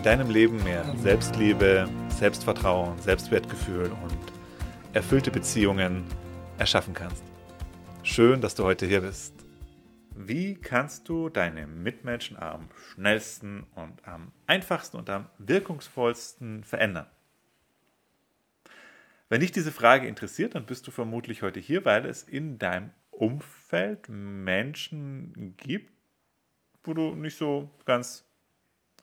in deinem Leben mehr Selbstliebe, Selbstvertrauen, Selbstwertgefühl und erfüllte Beziehungen erschaffen kannst. Schön, dass du heute hier bist. Wie kannst du deine Mitmenschen am schnellsten und am einfachsten und am wirkungsvollsten verändern? Wenn dich diese Frage interessiert, dann bist du vermutlich heute hier, weil es in deinem Umfeld Menschen gibt, wo du nicht so ganz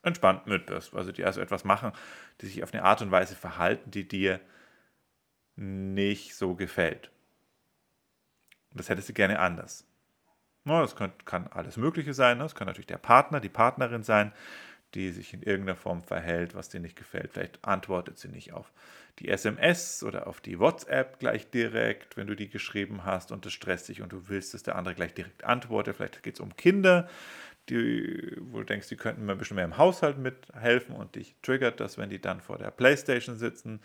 entspannt mit bist. Also die also etwas machen, die sich auf eine Art und Weise verhalten, die dir nicht so gefällt. Und das hättest du gerne anders. No, das kann, kann, alles Mögliche sein. Das ne? kann natürlich der Partner, die Partnerin sein, die sich in irgendeiner Form verhält, was dir nicht gefällt. Vielleicht antwortet sie nicht auf die SMS oder auf die WhatsApp gleich direkt, wenn du die geschrieben hast und das stresst dich und du willst, dass der andere gleich direkt antwortet. Vielleicht geht es um Kinder, die, wo du denkst, die könnten mir ein bisschen mehr im Haushalt mithelfen und dich triggert das, wenn die dann vor der Playstation sitzen.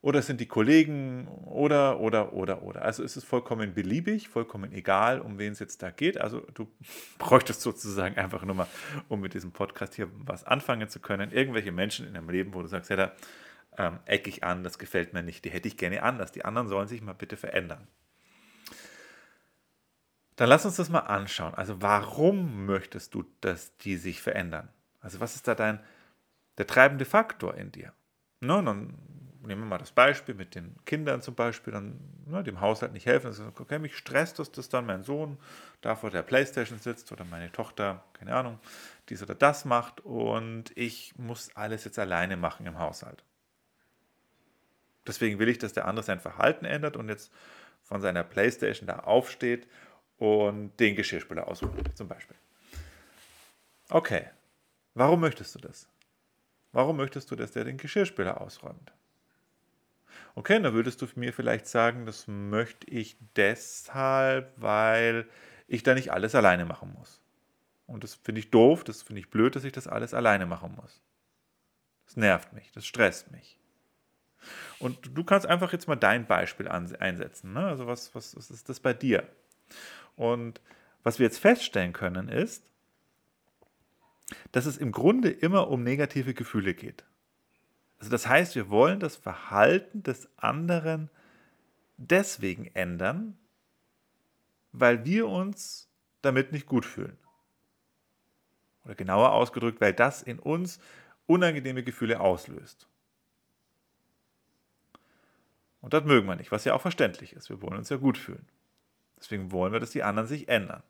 Oder sind die Kollegen oder, oder, oder, oder. Also ist es vollkommen beliebig, vollkommen egal, um wen es jetzt da geht. Also du bräuchtest sozusagen einfach nur mal, um mit diesem Podcast hier was anfangen zu können, irgendwelche Menschen in deinem Leben, wo du sagst, ja, da ähm, ecke ich an, das gefällt mir nicht, die hätte ich gerne anders. Die anderen sollen sich mal bitte verändern. Dann lass uns das mal anschauen. Also warum möchtest du, dass die sich verändern? Also was ist da dein, der treibende Faktor in dir? Na, dann nehmen wir mal das Beispiel mit den Kindern zum Beispiel, dann ne, dem Haushalt nicht helfen. Also, okay, mich stresst das, dass dann mein Sohn da vor der Playstation sitzt oder meine Tochter, keine Ahnung, dies oder das macht und ich muss alles jetzt alleine machen im Haushalt. Deswegen will ich, dass der andere sein Verhalten ändert und jetzt von seiner Playstation da aufsteht und den Geschirrspüler aussuchen, zum Beispiel. Okay, warum möchtest du das? Warum möchtest du, dass der den Geschirrspüler ausräumt? Okay, dann würdest du mir vielleicht sagen, das möchte ich deshalb, weil ich da nicht alles alleine machen muss. Und das finde ich doof, das finde ich blöd, dass ich das alles alleine machen muss. Das nervt mich, das stresst mich. Und du kannst einfach jetzt mal dein Beispiel einsetzen. Ne? Also was, was, was ist das bei dir? Und was wir jetzt feststellen können, ist, dass es im Grunde immer um negative Gefühle geht. Also das heißt, wir wollen das Verhalten des anderen deswegen ändern, weil wir uns damit nicht gut fühlen. Oder genauer ausgedrückt, weil das in uns unangenehme Gefühle auslöst. Und das mögen wir nicht, was ja auch verständlich ist. Wir wollen uns ja gut fühlen. Deswegen wollen wir, dass die anderen sich ändern.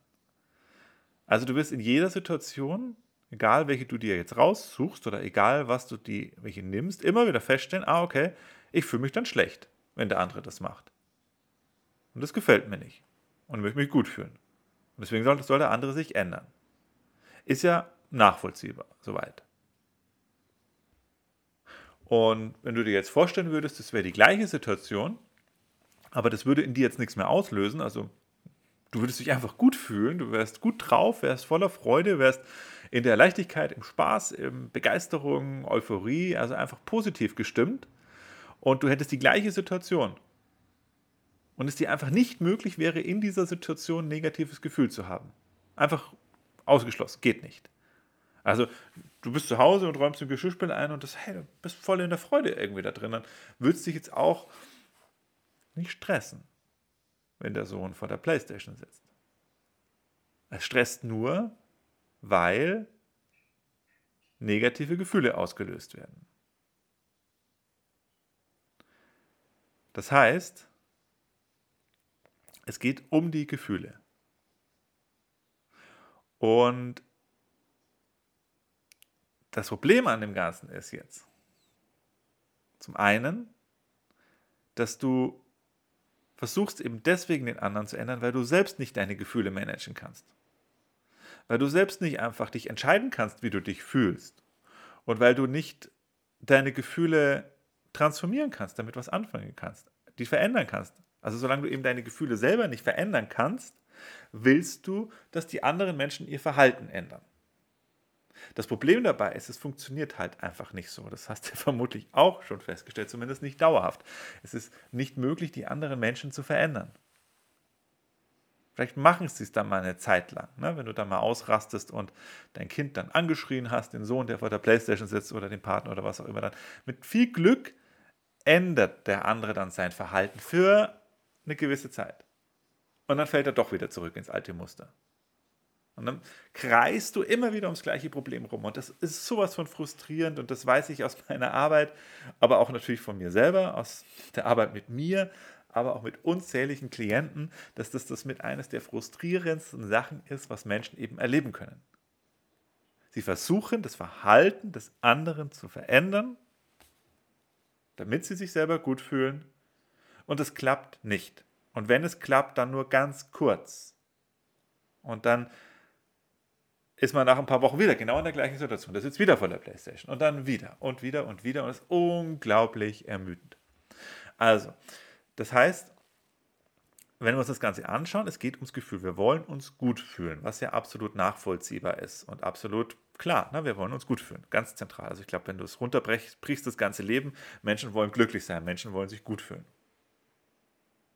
Also du wirst in jeder Situation, egal welche du dir jetzt raussuchst oder egal was du die, welche nimmst, immer wieder feststellen, ah okay, ich fühle mich dann schlecht, wenn der andere das macht. Und das gefällt mir nicht. Und ich möchte mich gut fühlen. Und deswegen soll, soll der andere sich ändern. Ist ja nachvollziehbar, soweit. Und wenn du dir jetzt vorstellen würdest, das wäre die gleiche Situation, aber das würde in dir jetzt nichts mehr auslösen. Also du würdest dich einfach gut fühlen, du wärst gut drauf, wärst voller Freude, wärst in der Leichtigkeit, im Spaß, in Begeisterung, Euphorie, also einfach positiv gestimmt. Und du hättest die gleiche Situation. Und es dir einfach nicht möglich wäre, in dieser Situation ein negatives Gefühl zu haben. Einfach ausgeschlossen, geht nicht. Also du bist zu Hause und räumst den Geschirrspiel ein und das, hey, du bist voll in der Freude irgendwie da drin. Dann würdest du dich jetzt auch nicht stressen, wenn der Sohn vor der Playstation sitzt. Es stresst nur, weil negative Gefühle ausgelöst werden. Das heißt, es geht um die Gefühle. Und das Problem an dem Ganzen ist jetzt, zum einen, dass du versuchst eben deswegen den anderen zu ändern, weil du selbst nicht deine Gefühle managen kannst. Weil du selbst nicht einfach dich entscheiden kannst, wie du dich fühlst. Und weil du nicht deine Gefühle transformieren kannst, damit was anfangen kannst, die verändern kannst. Also solange du eben deine Gefühle selber nicht verändern kannst, willst du, dass die anderen Menschen ihr Verhalten ändern. Das Problem dabei ist, es funktioniert halt einfach nicht so. Das hast du vermutlich auch schon festgestellt, zumindest nicht dauerhaft. Es ist nicht möglich, die anderen Menschen zu verändern. Vielleicht machen sie es dann mal eine Zeit lang, ne? wenn du dann mal ausrastest und dein Kind dann angeschrien hast, den Sohn, der vor der Playstation sitzt oder den Partner oder was auch immer dann. Mit viel Glück ändert der andere dann sein Verhalten für eine gewisse Zeit. Und dann fällt er doch wieder zurück ins alte Muster. Und dann kreist du immer wieder ums gleiche Problem rum. Und das ist sowas von frustrierend und das weiß ich aus meiner Arbeit, aber auch natürlich von mir selber, aus der Arbeit mit mir, aber auch mit unzähligen Klienten, dass das, das mit eines der frustrierendsten Sachen ist, was Menschen eben erleben können. Sie versuchen, das Verhalten des anderen zu verändern, damit sie sich selber gut fühlen. Und es klappt nicht. Und wenn es klappt, dann nur ganz kurz. Und dann ist man nach ein paar Wochen wieder genau in der gleichen Situation. Da sitzt wieder vor der Playstation und dann wieder und wieder und wieder und ist unglaublich ermüdend. Also, das heißt, wenn wir uns das Ganze anschauen, es geht ums Gefühl. Wir wollen uns gut fühlen, was ja absolut nachvollziehbar ist und absolut klar. Ne? Wir wollen uns gut fühlen, ganz zentral. Also ich glaube, wenn du es runterbrichst, brichst das ganze Leben. Menschen wollen glücklich sein, Menschen wollen sich gut fühlen.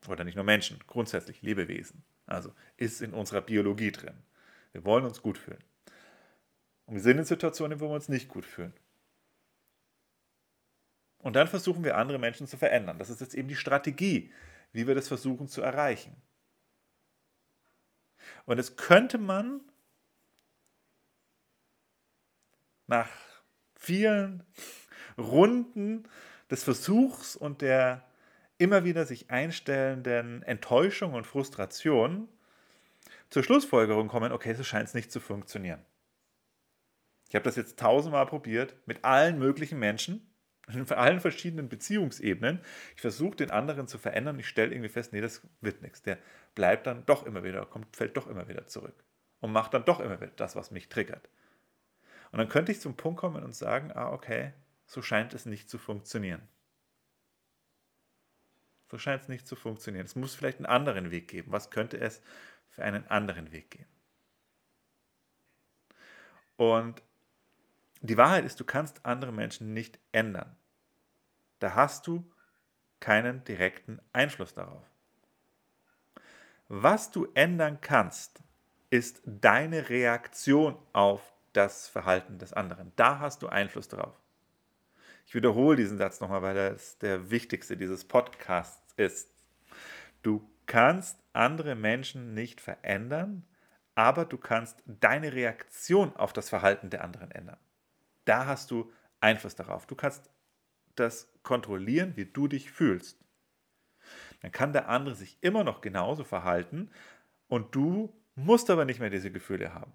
Oder nicht nur Menschen, grundsätzlich Lebewesen. Also ist in unserer Biologie drin. Wir wollen uns gut fühlen. Wir sind in Situationen, wo wir uns nicht gut fühlen. Und dann versuchen wir andere Menschen zu verändern. Das ist jetzt eben die Strategie, wie wir das versuchen zu erreichen. Und das könnte man nach vielen Runden des Versuchs und der immer wieder sich einstellenden Enttäuschung und Frustration zur Schlussfolgerung kommen, okay, so scheint es nicht zu funktionieren. Ich habe das jetzt tausendmal probiert mit allen möglichen Menschen, in allen verschiedenen Beziehungsebenen. Ich versuche den anderen zu verändern. Ich stelle irgendwie fest, nee, das wird nichts. Der bleibt dann doch immer wieder, kommt, fällt doch immer wieder zurück und macht dann doch immer wieder das, was mich triggert. Und dann könnte ich zum Punkt kommen und sagen, ah, okay, so scheint es nicht zu funktionieren. So scheint es nicht zu funktionieren. Es muss vielleicht einen anderen Weg geben. Was könnte es für einen anderen Weg geben? Und die Wahrheit ist, du kannst andere Menschen nicht ändern. Da hast du keinen direkten Einfluss darauf. Was du ändern kannst, ist deine Reaktion auf das Verhalten des anderen. Da hast du Einfluss darauf. Ich wiederhole diesen Satz nochmal, weil das der wichtigste dieses Podcasts ist. Du kannst andere Menschen nicht verändern, aber du kannst deine Reaktion auf das Verhalten der anderen ändern da hast du Einfluss darauf. Du kannst das kontrollieren, wie du dich fühlst. Dann kann der andere sich immer noch genauso verhalten und du musst aber nicht mehr diese Gefühle haben.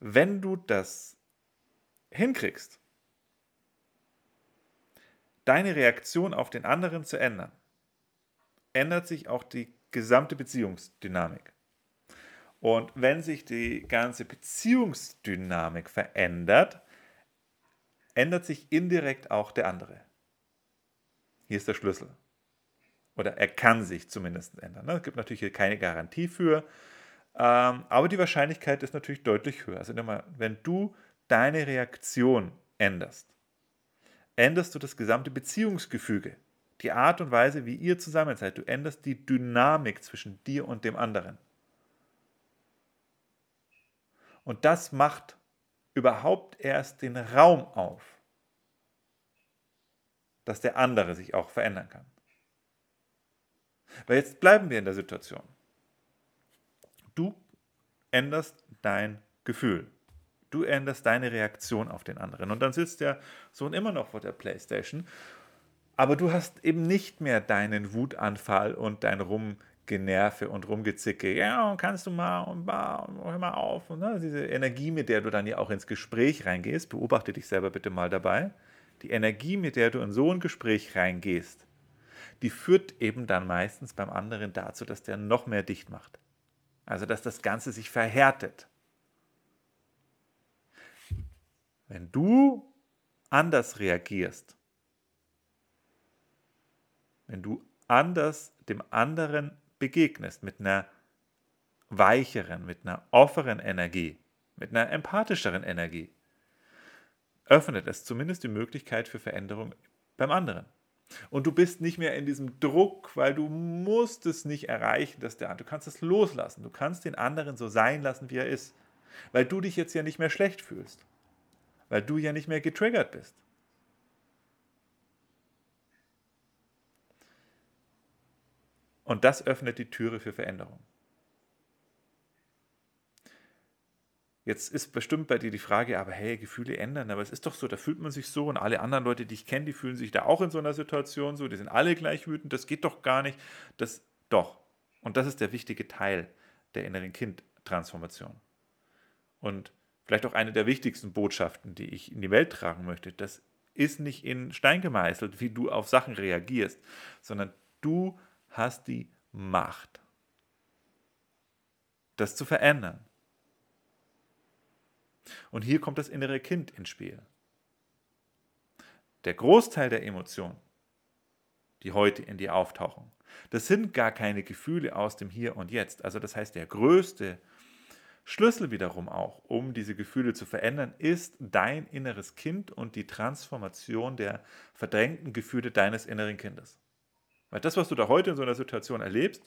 Wenn du das hinkriegst, deine Reaktion auf den anderen zu ändern, ändert sich auch die gesamte Beziehungsdynamik. Und wenn sich die ganze Beziehungsdynamik verändert, ändert sich indirekt auch der andere. Hier ist der Schlüssel. Oder er kann sich zumindest ändern. Es gibt natürlich keine Garantie für, ähm, aber die Wahrscheinlichkeit ist natürlich deutlich höher. Also wenn du deine Reaktion änderst, änderst du das gesamte Beziehungsgefüge, die Art und Weise, wie ihr zusammen seid. Du änderst die Dynamik zwischen dir und dem anderen. Und das macht überhaupt erst den Raum auf, dass der andere sich auch verändern kann. Weil jetzt bleiben wir in der Situation. Du änderst dein Gefühl. Du änderst deine Reaktion auf den anderen. Und dann sitzt der Sohn immer noch vor der Playstation. Aber du hast eben nicht mehr deinen Wutanfall und dein Rum Generve und Rumgezicke. Ja, kannst du mal und hör mal auf. Und, ne, diese Energie, mit der du dann ja auch ins Gespräch reingehst, beobachte dich selber bitte mal dabei. Die Energie, mit der du in so ein Gespräch reingehst, die führt eben dann meistens beim anderen dazu, dass der noch mehr dicht macht. Also, dass das Ganze sich verhärtet. Wenn du anders reagierst, wenn du anders dem anderen begegnest, mit einer weicheren, mit einer offenen Energie, mit einer empathischeren Energie, öffnet es zumindest die Möglichkeit für Veränderung beim anderen. Und du bist nicht mehr in diesem Druck, weil du musst es nicht erreichen, dass der andere, du kannst es loslassen, du kannst den anderen so sein lassen, wie er ist, weil du dich jetzt ja nicht mehr schlecht fühlst, weil du ja nicht mehr getriggert bist. Und das öffnet die Türe für Veränderung. Jetzt ist bestimmt bei dir die Frage, aber hey, Gefühle ändern, aber es ist doch so, da fühlt man sich so und alle anderen Leute, die ich kenne, die fühlen sich da auch in so einer Situation so, die sind alle gleich wütend, das geht doch gar nicht. Das doch. Und das ist der wichtige Teil der inneren Kind-Transformation. Und vielleicht auch eine der wichtigsten Botschaften, die ich in die Welt tragen möchte. Das ist nicht in Stein gemeißelt, wie du auf Sachen reagierst, sondern du hast die Macht, das zu verändern. Und hier kommt das innere Kind ins Spiel. Der Großteil der Emotionen, die heute in dir auftauchen, das sind gar keine Gefühle aus dem Hier und Jetzt. Also das heißt, der größte Schlüssel wiederum auch, um diese Gefühle zu verändern, ist dein inneres Kind und die Transformation der verdrängten Gefühle deines inneren Kindes. Weil das, was du da heute in so einer Situation erlebst,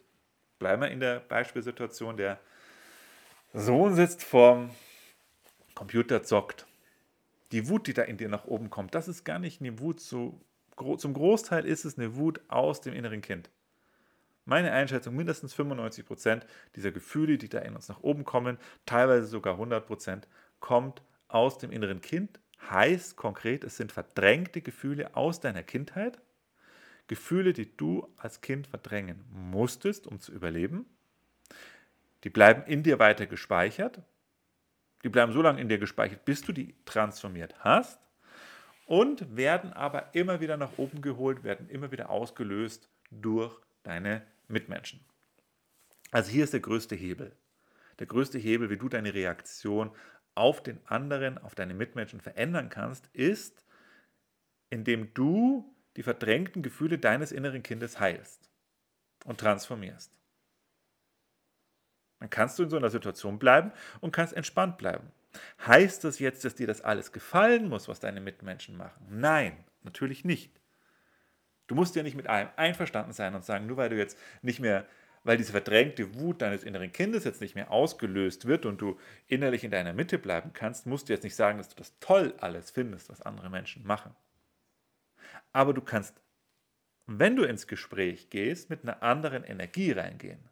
bleiben wir in der Beispielsituation, der Sohn sitzt vorm Computer zockt. Die Wut, die da in dir nach oben kommt, das ist gar nicht eine Wut, so, zum Großteil ist es eine Wut aus dem inneren Kind. Meine Einschätzung, mindestens 95 Prozent dieser Gefühle, die da in uns nach oben kommen, teilweise sogar 100%, Prozent, kommt aus dem inneren Kind. Heißt konkret, es sind verdrängte Gefühle aus deiner Kindheit. Gefühle, die du als Kind verdrängen musstest, um zu überleben. Die bleiben in dir weiter gespeichert die bleiben so lange in dir gespeichert, bis du die transformiert hast und werden aber immer wieder nach oben geholt, werden immer wieder ausgelöst durch deine Mitmenschen. Also hier ist der größte Hebel. Der größte Hebel, wie du deine Reaktion auf den anderen, auf deine Mitmenschen verändern kannst, ist, indem du die verdrängten Gefühle deines inneren Kindes heilst und transformierst. Dann kannst du in so einer Situation bleiben und kannst entspannt bleiben. Heißt das jetzt, dass dir das alles gefallen muss, was deine Mitmenschen machen? Nein, natürlich nicht. Du musst ja nicht mit allem einverstanden sein und sagen, nur weil du jetzt nicht mehr, weil diese verdrängte Wut deines inneren Kindes jetzt nicht mehr ausgelöst wird und du innerlich in deiner Mitte bleiben kannst, musst du jetzt nicht sagen, dass du das toll alles findest, was andere Menschen machen. Aber du kannst, wenn du ins Gespräch gehst, mit einer anderen Energie reingehen.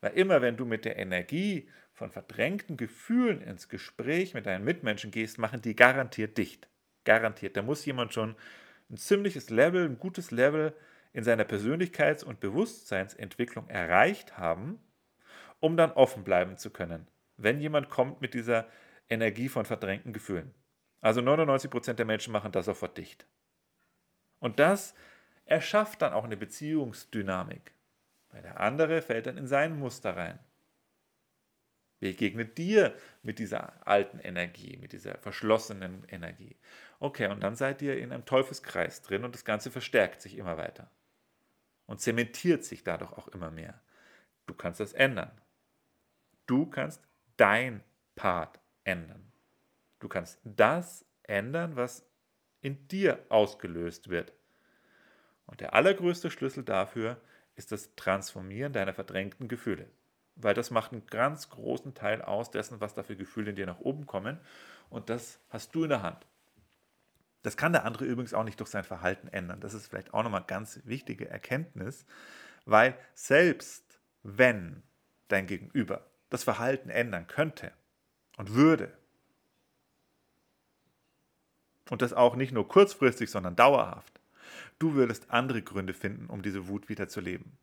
Weil immer wenn du mit der Energie von verdrängten Gefühlen ins Gespräch mit deinen Mitmenschen gehst, machen die garantiert dicht. Garantiert. Da muss jemand schon ein ziemliches Level, ein gutes Level in seiner Persönlichkeits- und Bewusstseinsentwicklung erreicht haben, um dann offen bleiben zu können, wenn jemand kommt mit dieser Energie von verdrängten Gefühlen. Also 99% der Menschen machen das sofort dicht. Und das erschafft dann auch eine Beziehungsdynamik. Weil der andere fällt dann in sein Muster rein. Begegnet dir mit dieser alten Energie, mit dieser verschlossenen Energie. Okay, und dann seid ihr in einem Teufelskreis drin und das Ganze verstärkt sich immer weiter. Und zementiert sich dadurch auch immer mehr. Du kannst das ändern. Du kannst dein Part ändern. Du kannst das ändern, was in dir ausgelöst wird. Und der allergrößte Schlüssel dafür ist, das Transformieren deiner verdrängten Gefühle. Weil das macht einen ganz großen Teil aus dessen, was da für Gefühle in dir nach oben kommen. Und das hast du in der Hand. Das kann der andere übrigens auch nicht durch sein Verhalten ändern. Das ist vielleicht auch nochmal ganz wichtige Erkenntnis, weil selbst wenn dein Gegenüber das Verhalten ändern könnte und würde, und das auch nicht nur kurzfristig, sondern dauerhaft, Du würdest andere Gründe finden, um diese Wut wieder zu leben.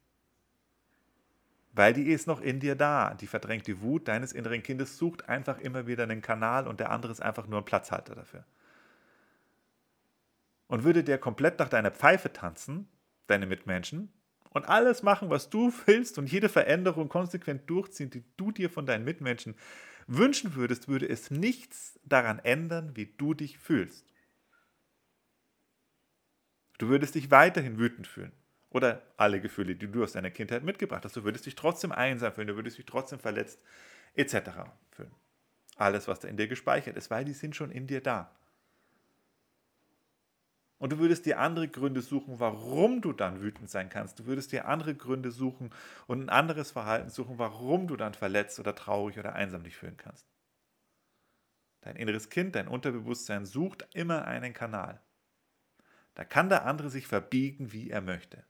Weil die ist noch in dir da. Die verdrängte Wut deines inneren Kindes sucht einfach immer wieder einen Kanal und der andere ist einfach nur ein Platzhalter dafür. Und würde der komplett nach deiner Pfeife tanzen, deine Mitmenschen, und alles machen, was du willst und jede Veränderung konsequent durchziehen, die du dir von deinen Mitmenschen wünschen würdest, würde es nichts daran ändern, wie du dich fühlst. Du würdest dich weiterhin wütend fühlen. Oder alle Gefühle, die du aus deiner Kindheit mitgebracht hast. Du würdest dich trotzdem einsam fühlen, du würdest dich trotzdem verletzt, etc. fühlen. Alles, was da in dir gespeichert ist, weil die sind schon in dir da. Und du würdest dir andere Gründe suchen, warum du dann wütend sein kannst. Du würdest dir andere Gründe suchen und ein anderes Verhalten suchen, warum du dann verletzt oder traurig oder einsam dich fühlen kannst. Dein inneres Kind, dein Unterbewusstsein sucht immer einen Kanal. Da kann der andere sich verbiegen, wie er möchte.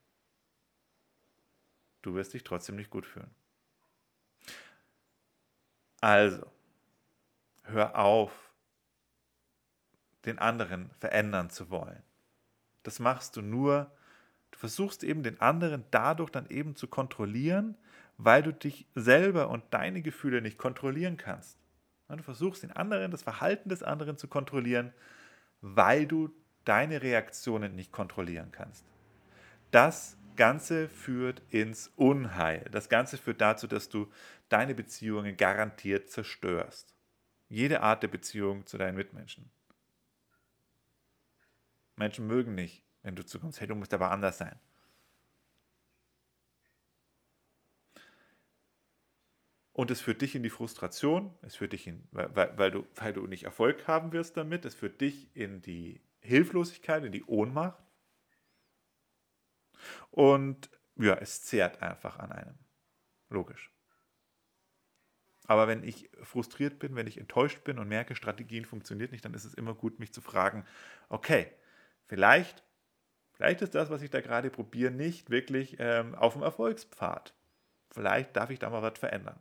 Du wirst dich trotzdem nicht gut fühlen. Also, hör auf, den anderen verändern zu wollen. Das machst du nur, du versuchst eben den anderen dadurch dann eben zu kontrollieren, weil du dich selber und deine Gefühle nicht kontrollieren kannst. Du versuchst den anderen, das Verhalten des anderen zu kontrollieren, weil du deine Reaktionen nicht kontrollieren kannst. Das Ganze führt ins Unheil. Das Ganze führt dazu, dass du deine Beziehungen garantiert zerstörst. Jede Art der Beziehung zu deinen Mitmenschen. Menschen mögen nicht, wenn du zukommst, hey, du musst aber anders sein. Und es führt dich in die Frustration, es führt dich in, weil, weil, du, weil du nicht Erfolg haben wirst damit, es führt dich in die Hilflosigkeit, in die Ohnmacht. Und ja, es zehrt einfach an einem. Logisch. Aber wenn ich frustriert bin, wenn ich enttäuscht bin und merke, Strategien funktioniert nicht, dann ist es immer gut, mich zu fragen, okay, vielleicht, vielleicht ist das, was ich da gerade probiere, nicht wirklich ähm, auf dem Erfolgspfad. Vielleicht darf ich da mal was verändern.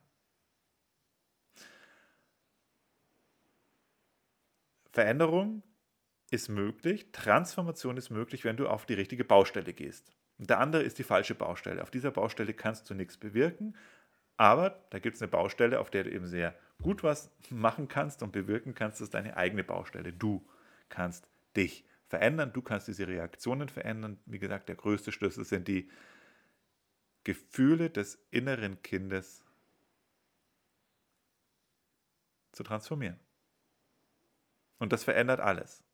Veränderung ist möglich, Transformation ist möglich, wenn du auf die richtige Baustelle gehst. Und der andere ist die falsche Baustelle. Auf dieser Baustelle kannst du nichts bewirken, aber da gibt es eine Baustelle, auf der du eben sehr gut was machen kannst und bewirken kannst. Das ist deine eigene Baustelle. Du kannst dich verändern. Du kannst diese Reaktionen verändern. Wie gesagt, der größte Schlüssel sind die Gefühle des inneren Kindes zu transformieren. Und das verändert alles.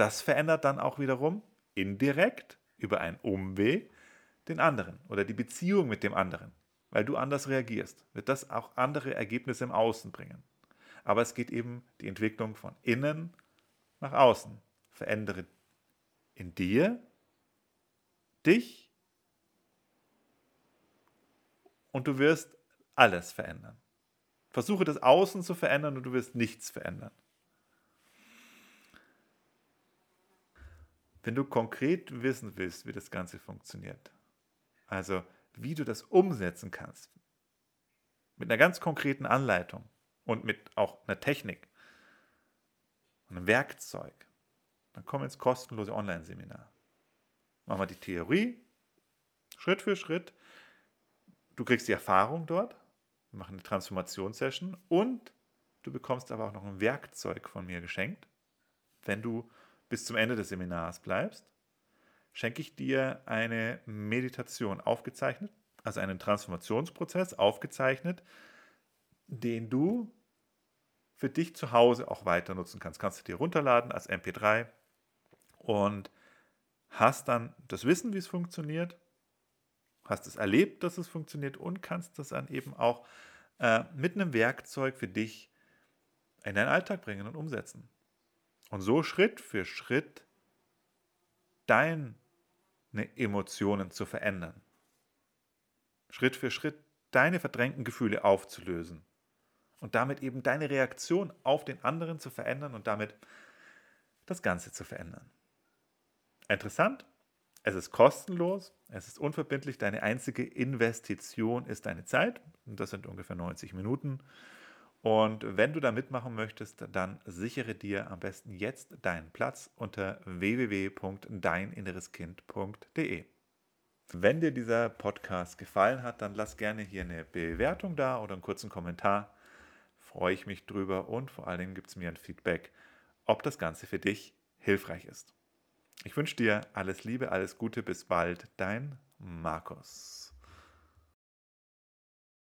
Das verändert dann auch wiederum indirekt über einen Umweg den anderen oder die Beziehung mit dem anderen. Weil du anders reagierst, wird das auch andere Ergebnisse im Außen bringen. Aber es geht eben die Entwicklung von innen nach außen verändere in dir, dich und du wirst alles verändern. Versuche das Außen zu verändern und du wirst nichts verändern. Wenn du konkret wissen willst, wie das Ganze funktioniert, also wie du das umsetzen kannst, mit einer ganz konkreten Anleitung und mit auch einer Technik und einem Werkzeug, dann komm ins kostenlose Online-Seminar. Machen wir die Theorie, Schritt für Schritt. Du kriegst die Erfahrung dort, wir machen eine Transformationssession und du bekommst aber auch noch ein Werkzeug von mir geschenkt. Wenn du bis zum Ende des Seminars bleibst, schenke ich dir eine Meditation aufgezeichnet, also einen Transformationsprozess aufgezeichnet, den du für dich zu Hause auch weiter nutzen kannst. Kannst du dir runterladen als MP3 und hast dann das Wissen, wie es funktioniert, hast es erlebt, dass es funktioniert und kannst das dann eben auch äh, mit einem Werkzeug für dich in deinen Alltag bringen und umsetzen. Und so Schritt für Schritt deine Emotionen zu verändern. Schritt für Schritt deine verdrängten Gefühle aufzulösen und damit eben deine Reaktion auf den anderen zu verändern und damit das Ganze zu verändern. Interessant. Es ist kostenlos, es ist unverbindlich. Deine einzige Investition ist deine Zeit. Und das sind ungefähr 90 Minuten. Und wenn du da mitmachen möchtest, dann sichere dir am besten jetzt deinen Platz unter www.deininnereskind.de. Wenn dir dieser Podcast gefallen hat, dann lass gerne hier eine Bewertung da oder einen kurzen Kommentar. Freue ich mich drüber und vor allen Dingen gibt es mir ein Feedback, ob das Ganze für dich hilfreich ist. Ich wünsche dir alles Liebe, alles Gute, bis bald, dein Markus.